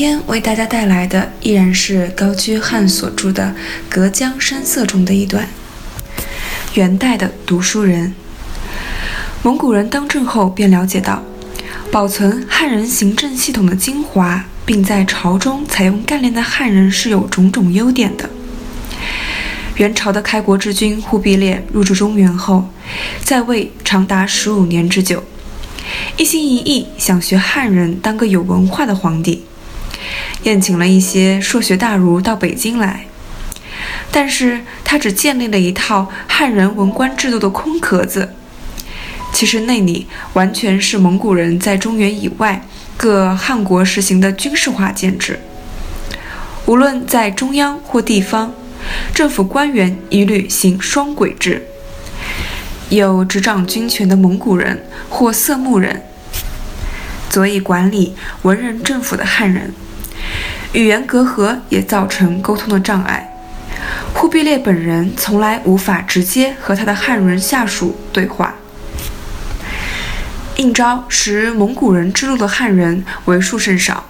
今天为大家带来的依然是高居翰所著的《隔江山色》中的一段。元代的读书人，蒙古人当政后便了解到，保存汉人行政系统的精华，并在朝中采用干练的汉人是有种种优点的。元朝的开国之君忽必烈入主中原后，在位长达十五年之久，一心一意想学汉人当个有文化的皇帝。宴请了一些硕学大儒到北京来，但是他只建立了一套汉人文官制度的空壳子，其实内里完全是蒙古人在中原以外各汉国实行的军事化建制。无论在中央或地方，政府官员一律行双轨制，有执掌军权的蒙古人或色目人，佐以管理文人政府的汉人。语言隔阂也造成沟通的障碍。忽必烈本人从来无法直接和他的汉人下属对话。应召识蒙古人之路的汉人为数甚少。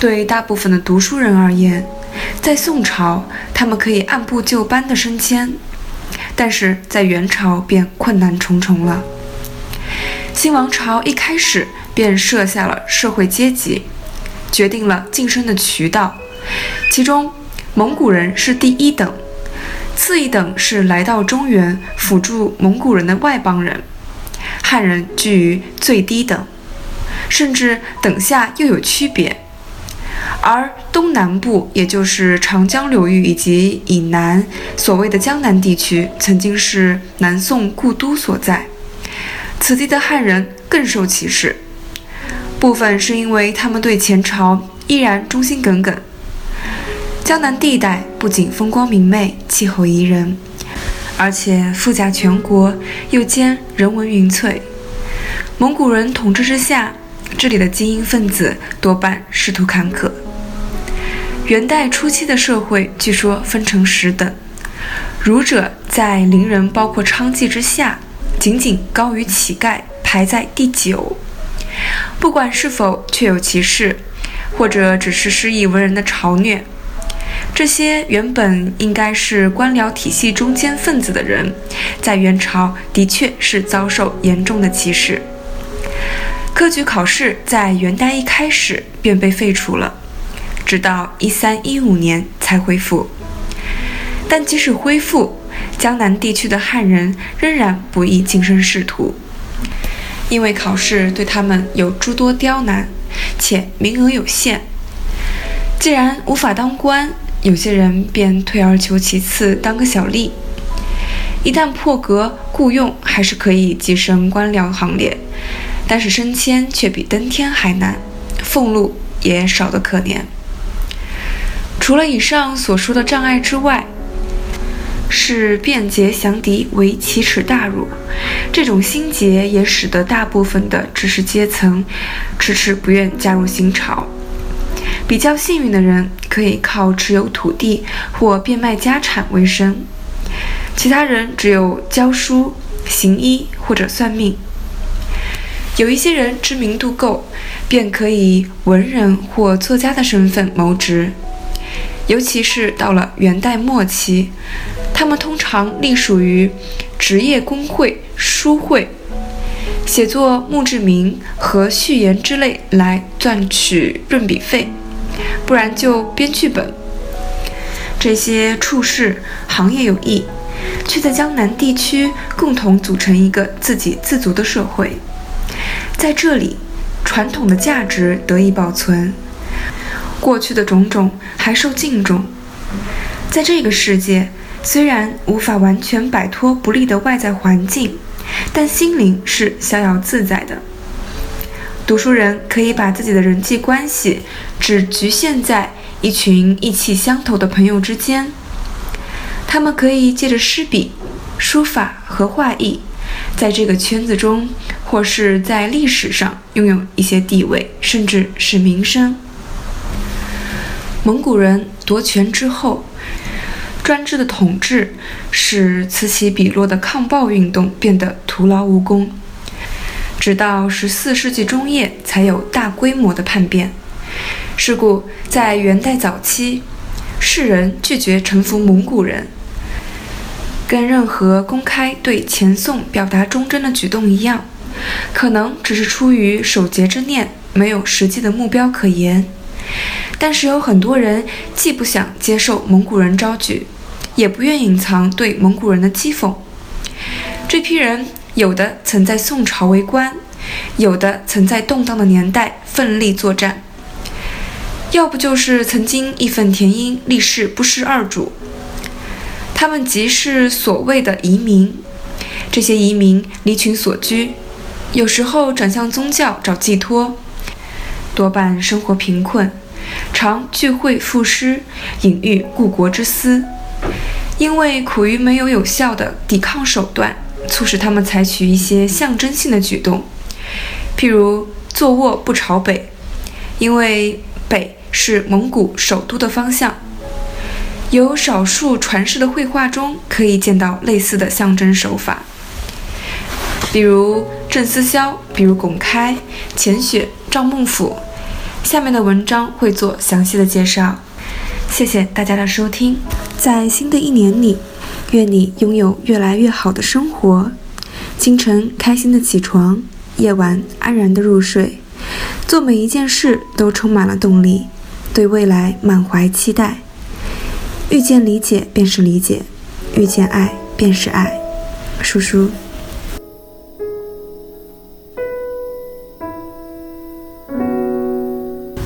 对大部分的读书人而言，在宋朝他们可以按部就班的升迁，但是在元朝便困难重重了。新王朝一开始便设下了社会阶级。决定了晋升的渠道，其中蒙古人是第一等，次一等是来到中原辅助蒙古人的外邦人，汉人居于最低等，甚至等下又有区别。而东南部，也就是长江流域以及以南所谓的江南地区，曾经是南宋故都所在，此地的汉人更受歧视。部分是因为他们对前朝依然忠心耿耿。江南地带不仅风光明媚、气候宜人，而且富甲全国，又兼人文云萃。蒙古人统治之下，这里的精英分子多半仕途坎坷。元代初期的社会据说分成十等，儒者在邻人包括娼妓之下，仅仅高于乞丐，排在第九。不管是否确有其事，或者只是失意文人的嘲虐，这些原本应该是官僚体系中间分子的人，在元朝的确是遭受严重的歧视。科举考试在元代一开始便被废除了，直到一三一五年才恢复。但即使恢复，江南地区的汉人仍然不易晋升仕途。因为考试对他们有诸多刁难，且名额有限。既然无法当官，有些人便退而求其次，当个小吏。一旦破格雇佣，还是可以跻身官僚行列，但是升迁却比登天还难，俸禄也少得可怜。除了以上所说的障碍之外，是便捷降敌为奇耻大辱，这种心结也使得大部分的知识阶层迟迟不愿加入新朝。比较幸运的人可以靠持有土地或变卖家产为生，其他人只有教书、行医或者算命。有一些人知名度够，便可以文人或作家的身份谋职，尤其是到了元代末期。他们通常隶属于职业工会、书会，写作墓志铭和序言之类来赚取润笔费，不然就编剧本。这些处事行业有异，却在江南地区共同组成一个自给自足的社会。在这里，传统的价值得以保存，过去的种种还受敬重。在这个世界。虽然无法完全摆脱不利的外在环境，但心灵是逍遥自在的。读书人可以把自己的人际关系只局限在一群意气相投的朋友之间。他们可以借着诗笔、书法和画艺，在这个圈子中，或是在历史上拥有一些地位，甚至是名声。蒙古人夺权之后，专制的统治使此起彼落的抗暴运动变得徒劳无功，直到十四世纪中叶才有大规模的叛变。是故，在元代早期，世人拒绝臣服蒙古人。跟任何公开对前宋表达忠贞的举动一样，可能只是出于守节之念，没有实际的目标可言。但是有很多人既不想接受蒙古人招举，也不愿隐藏对蒙古人的讥讽。这批人有的曾在宋朝为官，有的曾在动荡的年代奋力作战，要不就是曾经义愤填膺，立誓不失二主。他们即是所谓的移民，这些移民离群所居，有时候转向宗教找寄托，多半生活贫困，常聚会赋诗，隐喻故国之思。因为苦于没有有效的抵抗手段，促使他们采取一些象征性的举动，譬如坐卧不朝北，因为北是蒙古首都的方向。有少数传世的绘画中可以见到类似的象征手法，比如郑思肖，比如巩开、钱雪、赵孟俯。下面的文章会做详细的介绍。谢谢大家的收听，在新的一年里，愿你拥有越来越好的生活。清晨开心的起床，夜晚安然的入睡，做每一件事都充满了动力，对未来满怀期待。遇见理解便是理解，遇见爱便是爱。叔叔，